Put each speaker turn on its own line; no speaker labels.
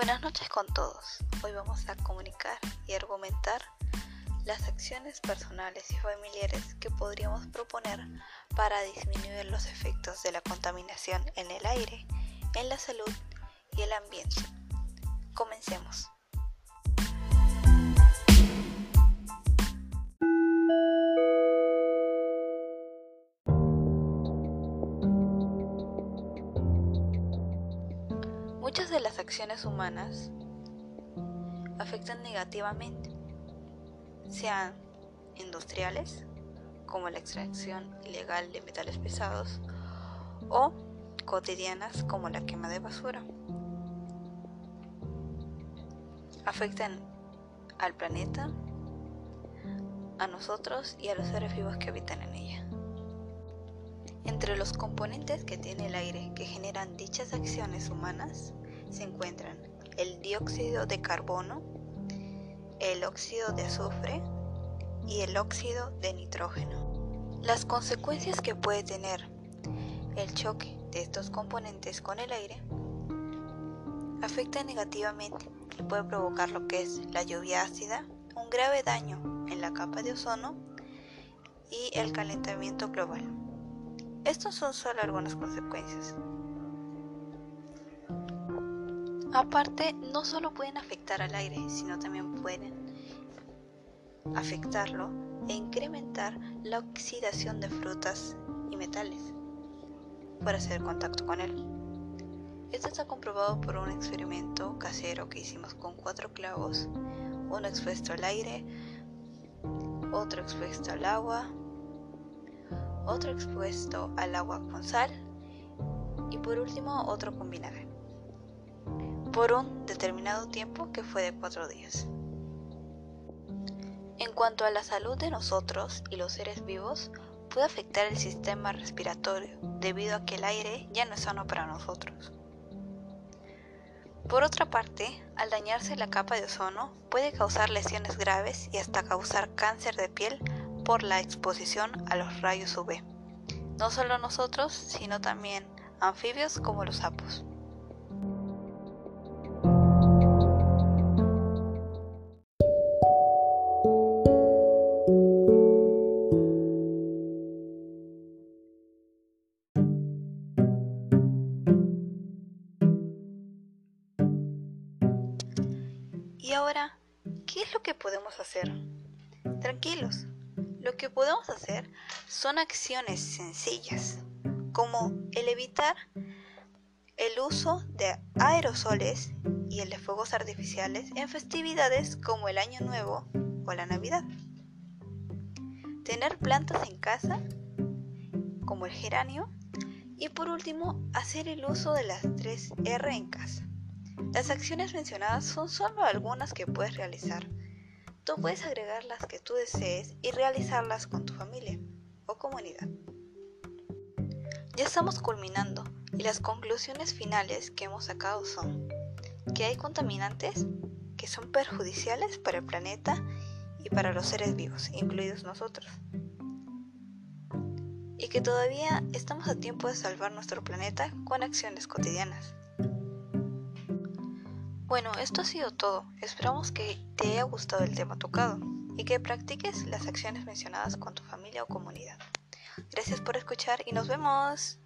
Buenas noches con todos. Hoy vamos a comunicar y argumentar las acciones personales y familiares que podríamos proponer para disminuir los efectos de la contaminación en el aire, en la salud y el ambiente. Comencemos. Muchas de las acciones humanas afectan negativamente, sean industriales, como la extracción ilegal de metales pesados, o cotidianas, como la quema de basura. Afectan al planeta, a nosotros y a los seres vivos que habitan en ella. Entre los componentes que tiene el aire que generan dichas acciones humanas se encuentran el dióxido de carbono, el óxido de azufre y el óxido de nitrógeno. Las consecuencias que puede tener el choque de estos componentes con el aire afecta negativamente y puede provocar lo que es la lluvia ácida, un grave daño en la capa de ozono y el calentamiento global. Estos son solo algunas consecuencias. Aparte, no solo pueden afectar al aire, sino también pueden afectarlo e incrementar la oxidación de frutas y metales por hacer contacto con él. Esto está comprobado por un experimento casero que hicimos con cuatro clavos, uno expuesto al aire, otro expuesto al agua otro expuesto al agua con sal y por último otro con vinagre, por un determinado tiempo que fue de cuatro días. En cuanto a la salud de nosotros y los seres vivos, puede afectar el sistema respiratorio debido a que el aire ya no es sano para nosotros. Por otra parte, al dañarse la capa de ozono, puede causar lesiones graves y hasta causar cáncer de piel por la exposición a los rayos UV. No solo nosotros, sino también anfibios como los sapos. Y ahora, ¿qué es lo que podemos hacer? Tranquilos, lo que podemos hacer son acciones sencillas, como el evitar el uso de aerosoles y el de fuegos artificiales en festividades como el Año Nuevo o la Navidad. Tener plantas en casa, como el geranio. Y por último, hacer el uso de las 3 R en casa. Las acciones mencionadas son solo algunas que puedes realizar Tú puedes agregar las que tú desees y realizarlas con tu familia o comunidad. Ya estamos culminando y las conclusiones finales que hemos sacado son que hay contaminantes que son perjudiciales para el planeta y para los seres vivos, incluidos nosotros. Y que todavía estamos a tiempo de salvar nuestro planeta con acciones cotidianas. Bueno, esto ha sido todo. Esperamos que te haya gustado el tema tocado y que practiques las acciones mencionadas con tu familia o comunidad. Gracias por escuchar y nos vemos.